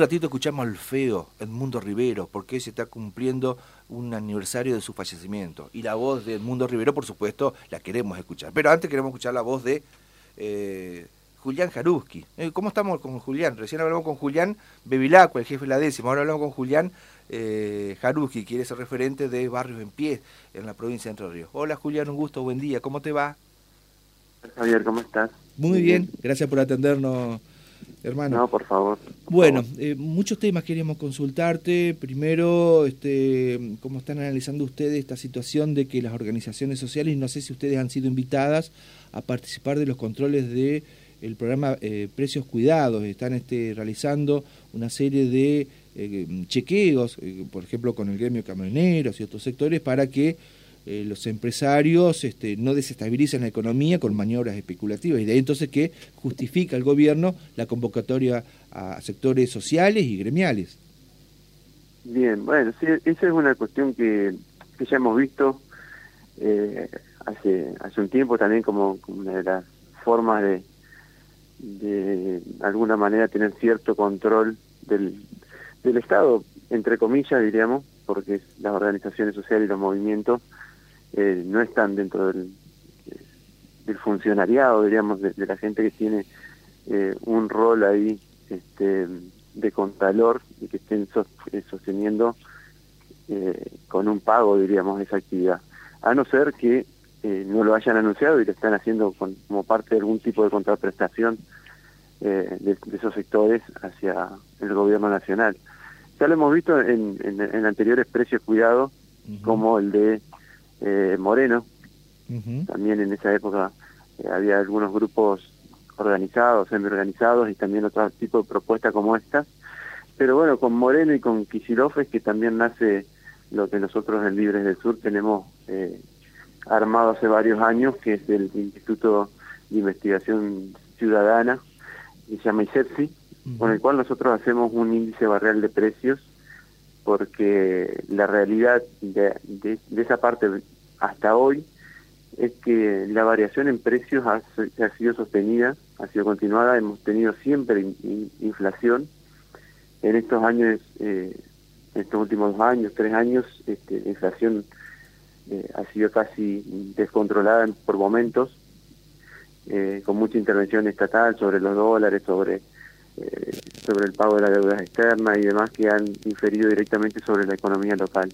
ratito escuchamos al feo Edmundo Rivero, porque se está cumpliendo un aniversario de su fallecimiento. Y la voz de Edmundo Rivero, por supuesto, la queremos escuchar. Pero antes queremos escuchar la voz de eh, Julián Jaruski. Eh, ¿Cómo estamos con Julián? Recién hablamos con Julián Bevilacqua, el jefe de la décima. Ahora hablamos con Julián eh, Jaruski, que es el referente de Barrios en Pie en la provincia de Entre Ríos. Hola Julián, un gusto, buen día. ¿Cómo te va? Javier, ¿cómo estás? Muy bien, gracias por atendernos hermano. No, por favor. bueno, eh, muchos temas queríamos consultarte. Primero, este, cómo están analizando ustedes esta situación de que las organizaciones sociales, no sé si ustedes han sido invitadas a participar de los controles de el programa eh, Precios Cuidados. Están este, realizando una serie de eh, chequeos, por ejemplo, con el gremio camioneros y otros sectores, para que eh, los empresarios este, no desestabilizan la economía con maniobras especulativas y de ahí entonces que justifica el gobierno la convocatoria a sectores sociales y gremiales. Bien, bueno, sí, esa es una cuestión que, que ya hemos visto eh, hace hace un tiempo también como, una de las formas de, de alguna manera tener cierto control del, del Estado, entre comillas diríamos, porque las organizaciones sociales y los movimientos eh, no están dentro del, del funcionariado, diríamos, de, la gente que tiene eh, un rol ahí este, de contralor y que estén eh, sosteniendo con un pago, diríamos, esa actividad. A no ser que no lo hayan anunciado y lo están haciendo como parte de algún tipo de contraprestación de, esos sectores hacia el gobierno nacional. Ya lo hemos visto en, en, anteriores precios cuidados, como el de eh, Moreno. También en esa época eh, había algunos grupos organizados, semi-organizados y también otro tipo de propuestas como esta. Pero bueno, con Moreno y con Kisilov es que también nace lo que nosotros en Libres del Sur tenemos eh, armado hace varios años, que es el Instituto de Investigación Ciudadana, que se llama ICEPSI, con el cual nosotros hacemos un índice barrial de precios porque la realidad de, esa parte hasta hoy es que la variación en precios ha, sido sostenida, ha sido continuada, hemos tenido siempre inflación. En estos años, eh, estos últimos dos años, tres años, este, la inflación eh, ha sido casi descontrolada por momentos, eh, con mucha intervención estatal sobre los dólares, sobre eh, sobre el pago de la deuda externa y demás que han inferido directamente sobre la economía local.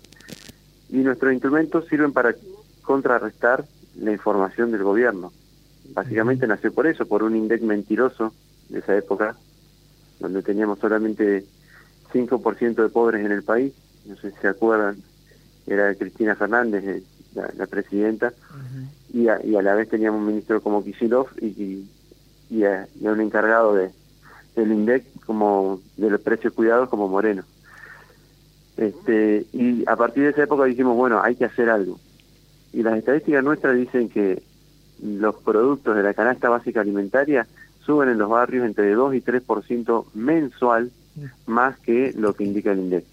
Y nuestros instrumentos sirven para contrarrestar la información del gobierno. Básicamente nació por eso, por un INDEC mentiroso de esa época, donde teníamos solamente 5% de pobres en el país, no sé si se acuerdan, era Cristina Fernández, eh, la, presidenta, y, a, la vez teníamos un ministro como Kicillof y, y a un encargado de, el INDEC como de los precios cuidados como Moreno. Este, y a partir de esa época dijimos, bueno, hay que hacer algo. Y las estadísticas nuestras dicen que los productos de la canasta básica alimentaria suben en los barrios entre 2 y 3% mensual más que lo que indica el INDEC.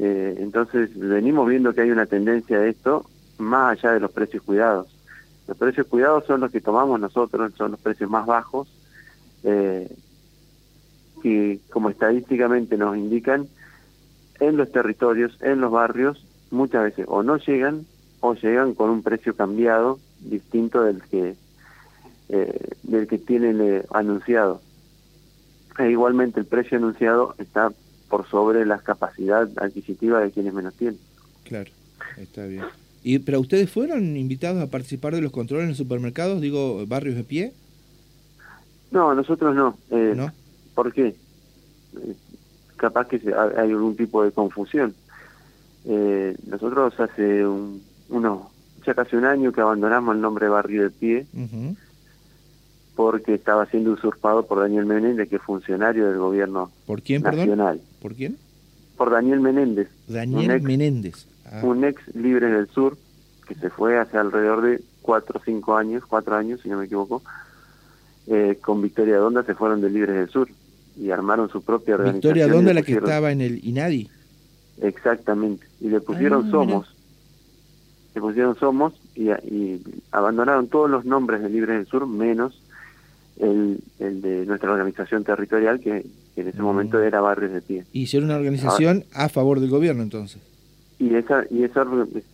Eh, entonces venimos viendo que hay una tendencia de esto más allá de los precios cuidados. Los precios cuidados son los que tomamos nosotros, son los precios más bajos, eh, que como estadísticamente nos indican, en los territorios, en los barrios, muchas veces o no llegan o llegan con un precio cambiado distinto del que eh, del que tienen eh, anunciado. E igualmente el precio anunciado está por sobre la capacidad adquisitiva de quienes menos tienen. Claro, está bien. ¿Y, ¿Pero ustedes fueron invitados a participar de los controles en los supermercados, digo, barrios de pie? No, nosotros no. Eh, ¿No? ¿Por qué? Eh, capaz que hay algún tipo de confusión. Eh, nosotros hace un, unos, ya casi un año que abandonamos el nombre Barrio de Pie, porque estaba siendo usurpado por Daniel Menéndez, que es funcionario del gobierno ¿Por quién, nacional. ¿Por quién? Por Daniel Menéndez. Daniel Menéndez. Ah. Un ex libre del sur, que se fue hace alrededor de cuatro o cinco años, cuatro años si no me equivoco, eh, con Victoria Donda se fueron de Libres del Sur y armaron su propia organización. Victoria Donda la que estaba en el INADI. Exactamente, y le pusieron ah, Somos, le pusieron Somos y, abandonaron todos los nombres de Libres del Sur menos el, el de nuestra organización territorial que que en ese momento era Barrios de Pie. Y hicieron una organización a favor del gobierno entonces. Y esa y esa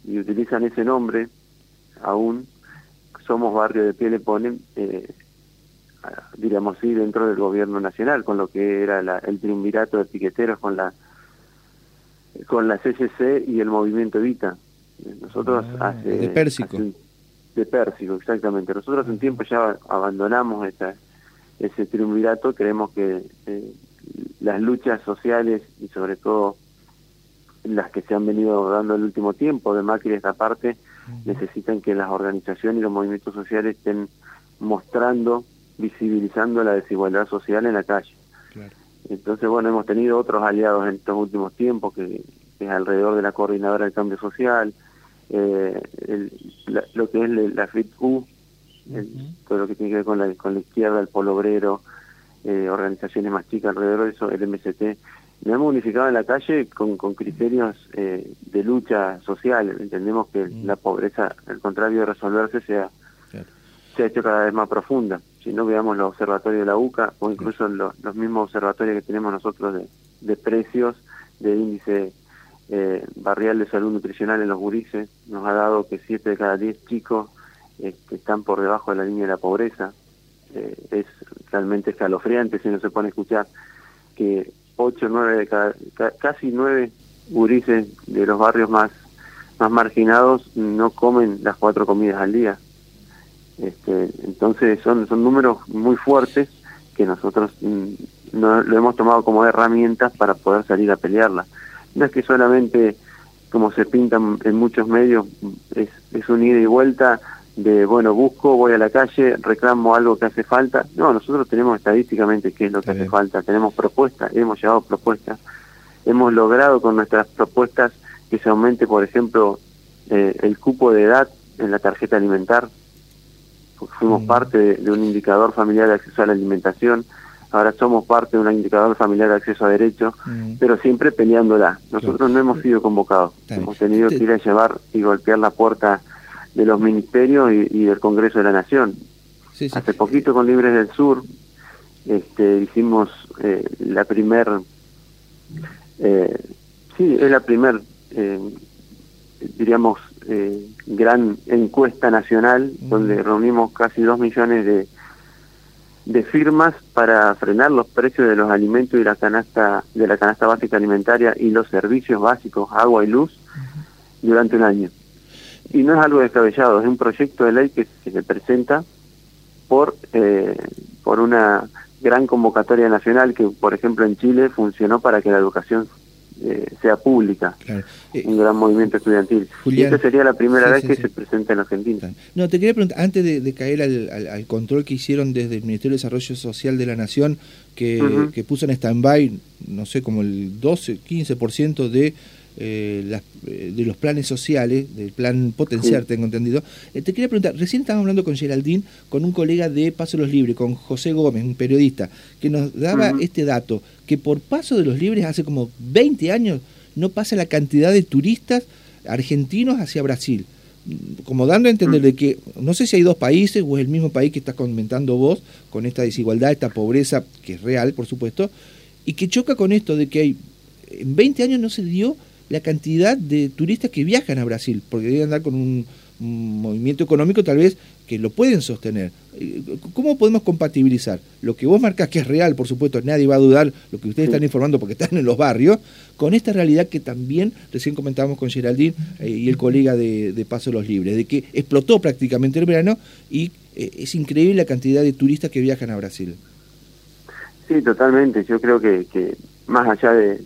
y utilizan ese nombre aún somos Barrio de Pie le ponen eh, diríamos sí dentro del gobierno nacional con lo que era el triunvirato de piqueteros con la con la CCC y el movimiento Evita. Nosotros ah, hace de Pérsico. de Pérsico exactamente. Nosotros hace un tiempo ya abandonamos esa ese triunvirato. Creemos que eh, las luchas sociales y sobre todo las que se han venido dando el último tiempo de Macri esta parte necesitan que las organizaciones y los movimientos sociales estén mostrando visibilizando la desigualdad social en la calle. Entonces, bueno, hemos tenido otros aliados en estos últimos tiempos, que, es alrededor de la coordinadora del cambio social, eh, lo que es la FITU, todo lo que tiene que ver con la, con la izquierda, el polo obrero, eh, organizaciones más chicas alrededor de eso, el MST. Nos hemos unificado en la calle con, con criterios eh, de lucha social. Entendemos que la pobreza, al contrario de resolverse, sea, se ha hecho cada vez más profunda si no veamos los observatorios de la UCA o incluso los, mismos observatorios que tenemos nosotros de, precios, de índice eh, barrial de salud nutricional en los gurises, nos ha dado que 7 de cada 10 chicos que están por debajo de la línea de la pobreza. Eh, es realmente escalofriante si no se pone a escuchar que 8, 9 de cada, casi 9 gurises de los barrios más, más marginados no comen las cuatro comidas al día. Este, entonces son, son números muy fuertes que nosotros mm, no, lo hemos tomado como herramientas para poder salir a pelearla. No es que solamente, como se pintan en muchos medios, es, es un ida y vuelta de, bueno, busco, voy a la calle, reclamo algo que hace falta. No, nosotros tenemos estadísticamente qué es lo que hace falta, tenemos propuestas, hemos llevado propuestas, hemos logrado con nuestras propuestas que se aumente, por ejemplo, eh, el cupo de edad en la tarjeta alimentar, fuimos parte de, un indicador familiar de acceso a la alimentación, ahora somos parte de un indicador familiar de acceso a derechos, mm. pero siempre peleándola. Nosotros no hemos sido convocados, hemos tenido que ir a llevar y golpear la puerta de los ministerios y, del Congreso de la Nación. Hace poquito con Libres del Sur este, hicimos eh, la primer, eh, sí, es la primer, eh, diríamos, eh, gran encuesta nacional donde reunimos casi dos millones de, de firmas para frenar los precios de los alimentos y la canasta de la canasta básica alimentaria y los servicios básicos agua y luz durante un año. Y no es algo descabellado es un proyecto de ley que, se presenta por eh, por una gran convocatoria nacional que por ejemplo en Chile funcionó para que la educación eh, sea pública, eh, un gran movimiento estudiantil. y esta sería la primera vez que se presenta en Argentina. No, te quería preguntar, antes de, caer al, control que hicieron desde el Ministerio de Desarrollo Social de la Nación, que, que puso en stand-by, no sé, como el 12, 15% de eh, eh, de los planes sociales, del plan potenciar, tengo entendido. Eh, te quería preguntar, recién estábamos hablando con Geraldine, con un colega de Paso de los Libres, con José Gómez, un periodista, que nos daba este dato, que por Paso de los Libres hace como 20 años no pasa la cantidad de turistas argentinos hacia Brasil. Como dando a entender de que no sé si hay dos países o es el mismo país que estás comentando vos, con esta desigualdad, esta pobreza, que es real, por supuesto, y que choca con esto de que hay, en 20 años no se dio la cantidad de turistas que viajan a Brasil, porque deben andar con un, movimiento económico tal vez que lo pueden sostener. Eh, ¿Cómo podemos compatibilizar lo que vos marcas que es real, por supuesto, nadie va a dudar lo que ustedes están informando porque están en los barrios, con esta realidad que también recién comentábamos con Geraldine eh, y el colega de, Paso Los Libres, de que explotó prácticamente el verano y eh, es increíble la cantidad de turistas que viajan a Brasil? Sí, totalmente. Yo creo que, que más allá de,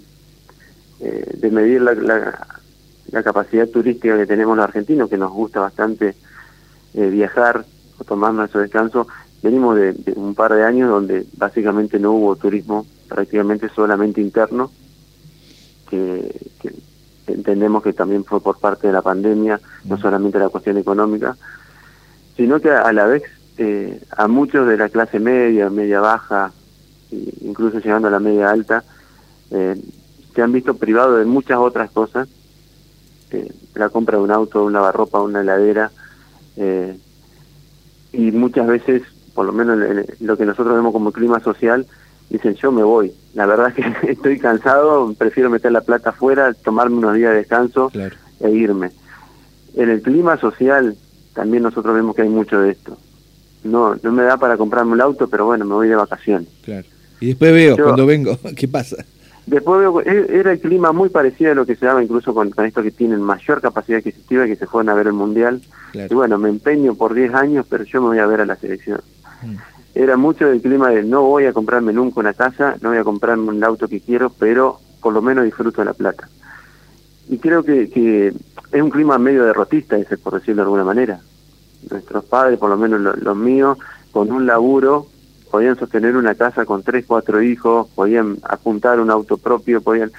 eh, de medir la, la, capacidad turística que tenemos los argentinos, que nos gusta bastante eh, viajar o tomar nuestro descanso. Venimos de, un par de años donde básicamente no hubo turismo, prácticamente solamente interno, que, entendemos que también fue por parte de la pandemia, no mm. solamente la cuestión económica, sino que a, la vez eh, a muchos de la clase media, media baja, incluso llegando a la media alta, eh, se han visto privados de muchas otras cosas, eh, la compra de un auto, un lavarropa, una heladera, eh, y muchas veces, por lo menos lo que nosotros vemos como clima social, dicen yo me voy. La verdad es que estoy cansado, prefiero meter la plata afuera, tomarme unos días de descanso e irme. En el clima social también nosotros vemos que hay mucho de esto. No, no me da para comprarme un auto, pero bueno, me voy de vacaciones. Claro. Y después veo, cuando vengo, ¿qué pasa? Después veo, e, era el clima muy parecido a lo que se daba incluso con, estos que tienen mayor capacidad adquisitiva y que se fueron a ver el Mundial. Y bueno, me empeño por 10 años, pero yo me voy a ver a la selección. Mm. Era mucho del clima de no voy a comprarme nunca una casa, no voy a comprarme un auto que quiero, pero por lo menos disfruto de la plata. Y creo que, que es un clima medio derrotista ese, por decirlo de alguna manera. Nuestros padres, por lo menos los míos, con un laburo podían sostener una casa con tres, cuatro hijos, podían apuntar un auto propio, podían...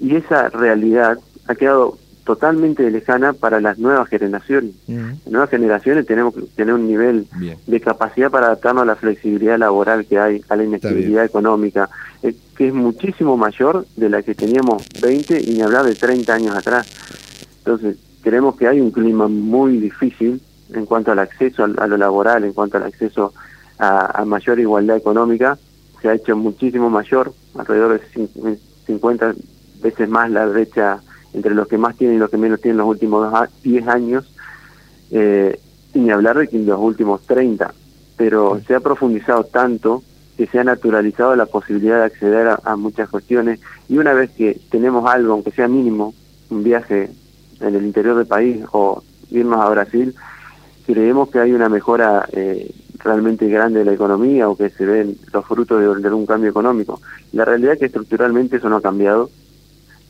Y esa realidad ha quedado totalmente lejana para las nuevas generaciones. Las nuevas generaciones tenemos que tener un nivel de capacidad para adaptarnos a la flexibilidad laboral que hay, a la inestabilidad económica, eh, que es muchísimo mayor de la que teníamos 20 y ni hablar de 30 años atrás. Entonces, creemos que hay un clima muy difícil en cuanto al acceso a, lo laboral, en cuanto al acceso a, mayor igualdad económica, se ha hecho muchísimo mayor, alrededor de 50 veces más la brecha entre los que más tienen y los que menos tienen los últimos 10 años, eh, y ni hablar de que en los últimos 30, pero se ha profundizado tanto que se ha naturalizado la posibilidad de acceder a, muchas cuestiones y una vez que tenemos algo, aunque sea mínimo, un viaje en el interior del país o irnos a Brasil, creemos que hay una mejora eh, realmente grande de la economía o que se ven los frutos de, de, un cambio económico. La realidad es que estructuralmente eso no ha cambiado.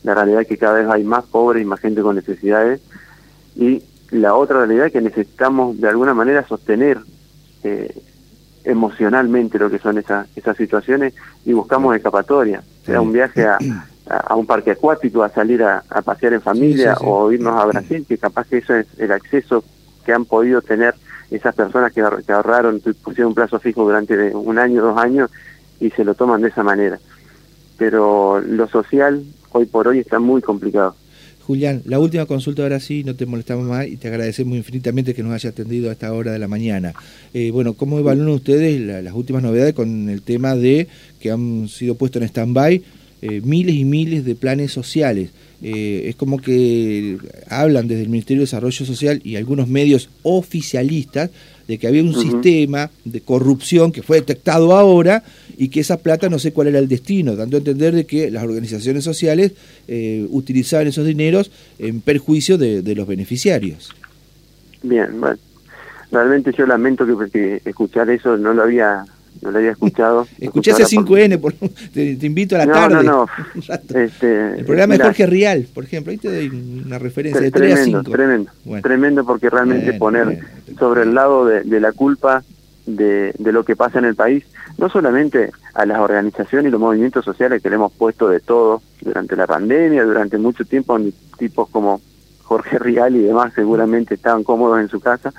La realidad es que cada vez hay más pobres y más gente con necesidades. Y la otra realidad es que necesitamos de alguna manera sostener eh, emocionalmente lo que son esas, esas situaciones y buscamos escapatoria, sea un viaje a, a, un parque acuático, a salir a, pasear en familia o irnos a Brasil, que capaz que eso es el acceso que han podido tener esas personas que, ahorraron, pusieron un plazo fijo durante un año, dos años y se lo toman de esa manera. Pero lo social hoy por hoy está muy complicado. Julián, la última consulta ahora sí, no te molestamos más y te agradecemos infinitamente que nos haya atendido a esta hora de la mañana. Eh, bueno, ¿cómo evalúan ustedes las últimas novedades con el tema de que han sido puestos en stand-by eh, miles y miles de planes sociales? Eh, es como que hablan desde el Ministerio de Desarrollo Social y algunos medios oficialistas de que había un sistema de corrupción que fue detectado ahora y que esa plata no sé cuál era el destino, dando a entender de que las organizaciones sociales eh, utilizaban esos dineros en perjuicio de, de los beneficiarios. Bien, bueno, realmente yo lamento que escuchar eso no lo había no lo había escuchado. Escuché hace 5N, por... te, invito a la tarde. No, no, este, El programa de Jorge Rial, por ejemplo, ahí te doy una referencia de 3 a 5. Tremendo, tremendo porque realmente poner sobre el lado de, la culpa de, de, lo que pasa en el país, no solamente a las organizaciones y los movimientos sociales que le hemos puesto de todo durante la pandemia, durante mucho tiempo, tipos como Jorge Rial y demás seguramente estaban cómodos en su casa,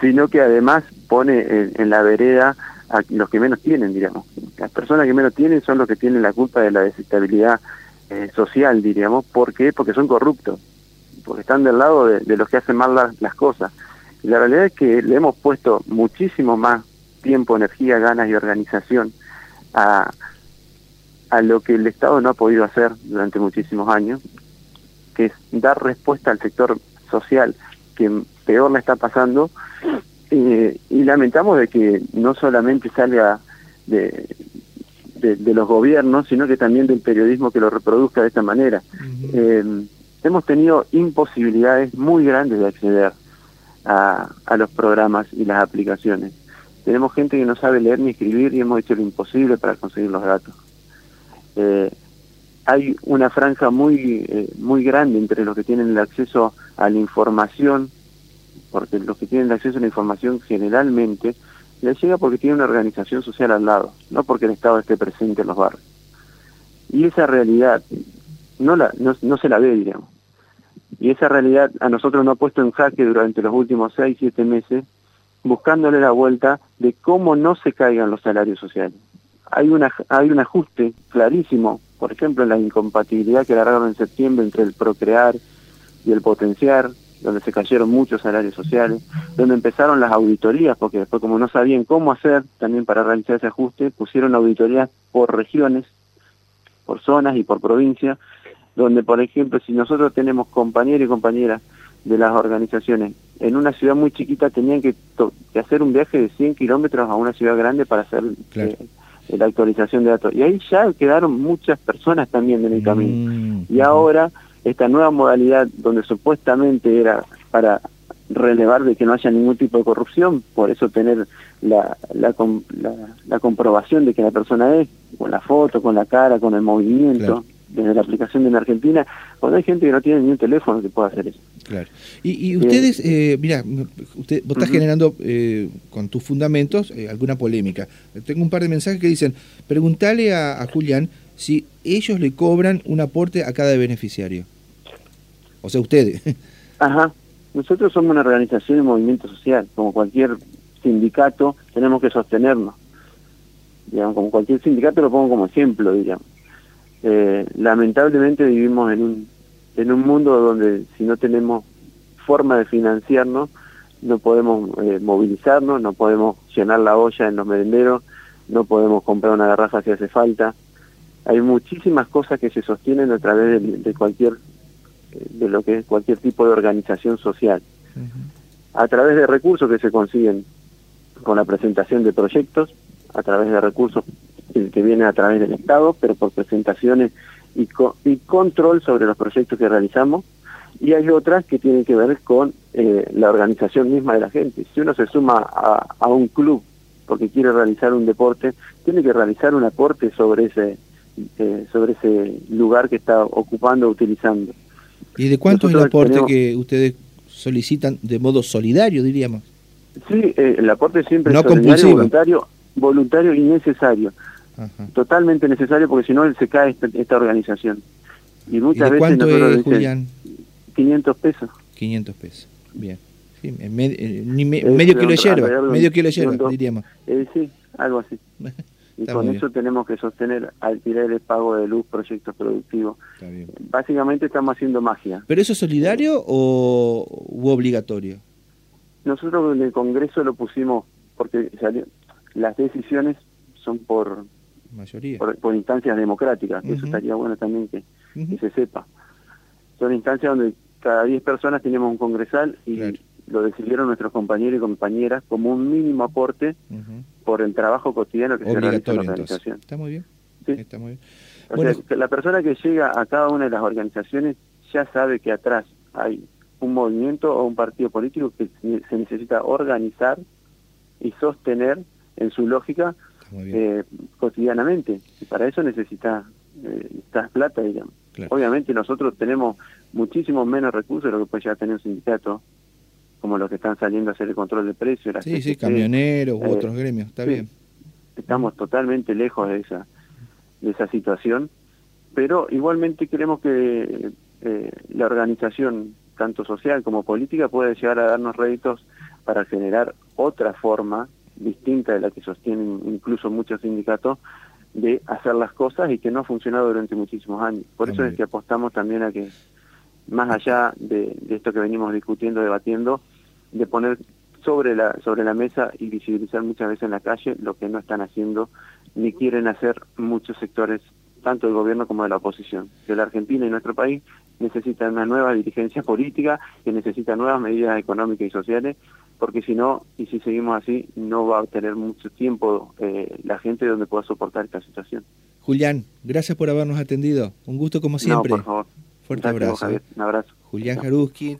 sino que además pone en la vereda a los que menos tienen, digamos. Las personas que menos tienen son los que tienen la culpa de la desestabilidad eh, social, diríamos. ¿Por qué? Porque son corruptos, porque están del lado de, los que hacen mal las, cosas. La realidad es que le hemos puesto muchísimo más tiempo, energía, ganas y organización a, a lo que el Estado no ha podido hacer durante muchísimos años, que es dar respuesta al sector social que peor le está pasando eh, y lamentamos de que no solamente salga de, de, los gobiernos, sino que también del periodismo que lo reproduzca de esta manera. Eh, hemos tenido imposibilidades muy grandes de acceder a, a, los programas y las aplicaciones. Tenemos gente que no sabe leer ni escribir y hemos hecho lo imposible para conseguir los datos. Eh, hay una franja muy, muy grande entre los que tienen el acceso a la información porque los que tienen acceso a la información generalmente les llega porque tiene una organización social al lado, no porque el Estado esté presente en los barrios. Y esa realidad no, la, no, se la ve, digamos. Y esa realidad a nosotros nos ha puesto en jaque durante los últimos seis, siete meses, buscándole la vuelta de cómo no se caigan los salarios sociales. Hay, una, hay un ajuste clarísimo, por ejemplo, en la incompatibilidad que agarraron en septiembre entre el procrear y el potenciar, donde se cayeron muchos salarios sociales, donde empezaron las auditorías, porque después como no sabían cómo hacer también para realizar ese ajuste, pusieron auditorías por regiones, por zonas y por provincia, donde por ejemplo si nosotros tenemos compañeros y compañeras de las organizaciones en una ciudad muy chiquita tenían que, hacer un viaje de 100 kilómetros a una ciudad grande para hacer eh, la actualización de datos. Y ahí ya quedaron muchas personas también en el camino. Mm, y ahora esta nueva modalidad donde supuestamente era para relevar de que no haya ningún tipo de corrupción, por eso tener la, la, la, comprobación de que la persona es, con la foto, con la cara, con el movimiento, desde la aplicación de en Argentina, cuando hay gente que no tiene ni un teléfono que pueda hacer eso. Claro. Y, ustedes, eh, mira, usted, vos estás generando eh, con tus fundamentos eh, alguna polémica. Tengo un par de mensajes que dicen, preguntale a Julián si ellos le cobran un aporte a cada beneficiario. O sea, ustedes. Ajá. Nosotros somos una organización de movimiento social, como cualquier sindicato tenemos que sostenernos. Digamos, como cualquier sindicato lo pongo como ejemplo, digamos. Eh, lamentablemente vivimos en un, en un mundo donde si no tenemos forma de financiarnos, no podemos eh, movilizarnos, no podemos llenar la olla en los merenderos, no podemos comprar una garrafa si hace falta. Hay muchísimas cosas que se sostienen a través de cualquier de lo que es cualquier tipo de organización social. A través de recursos que se consiguen con la presentación de proyectos, a través de recursos que vienen a través del Estado, pero por presentaciones y, y control sobre los proyectos que realizamos, y hay otras que tienen que ver con eh, la organización misma de la gente. Si uno se suma a, a, un club porque quiere realizar un deporte, tiene que realizar un aporte sobre ese, eh, sobre ese lugar que está ocupando o utilizando. ¿Y de cuánto es el aporte que ustedes solicitan de modo solidario, diríamos? Sí, eh, el aporte siempre es solidario, voluntario, voluntario y necesario. Totalmente necesario porque si no se cae esta, organización. Y muchas veces cuánto es, Julián? 500 pesos. 500 pesos, bien. Sí, medio kilo de hierba, medio kilo de hierba, diríamos. Eh, sí, algo así. y con eso tenemos que sostener alquileres, pago de luz, proyectos productivos. Básicamente estamos haciendo magia. ¿Pero eso es solidario o obligatorio? Nosotros en el Congreso lo pusimos porque las decisiones son por mayoría por, instancias democráticas, eso estaría bueno también que, se sepa. Son instancias donde cada 10 personas tenemos un congresal y lo decidieron nuestros compañeros y compañeras como un mínimo aporte por el trabajo cotidiano que se realiza en la organización. Está muy bien. ¿Sí? Está muy bien. Bueno, la persona que llega a cada una de las organizaciones ya sabe que atrás hay un movimiento o un partido político que se necesita organizar y sostener en su lógica eh, cotidianamente. Y para eso necesita eh, plata, digamos. Obviamente nosotros tenemos muchísimo menos recursos de lo que puede llegar a tener un sindicato como los que están saliendo a hacer el control de precios. Sí, sí, camioneros u eh, otros gremios, está bien. Estamos totalmente lejos de esa, de esa situación, pero igualmente queremos que eh, la organización, tanto social como política, pueda llegar a darnos réditos para generar otra forma distinta de la que sostienen incluso muchos sindicatos de hacer las cosas y que no ha funcionado durante muchísimos años. Por eso es que apostamos también a que, más allá de esto que venimos discutiendo, debatiendo, de poner sobre la sobre la mesa y visibilizar muchas veces en la calle lo que no están haciendo ni quieren hacer muchos sectores tanto del gobierno como de la oposición. De la Argentina y nuestro país necesitan una nueva dirigencia política que necesita nuevas medidas económicas y sociales porque si no, y si seguimos así, no va a tener mucho tiempo eh, la gente donde pueda soportar esta situación. Julián, gracias por habernos atendido. Un gusto como siempre. No, por favor. Fuerte abrazo. Un abrazo. Julián Jaruski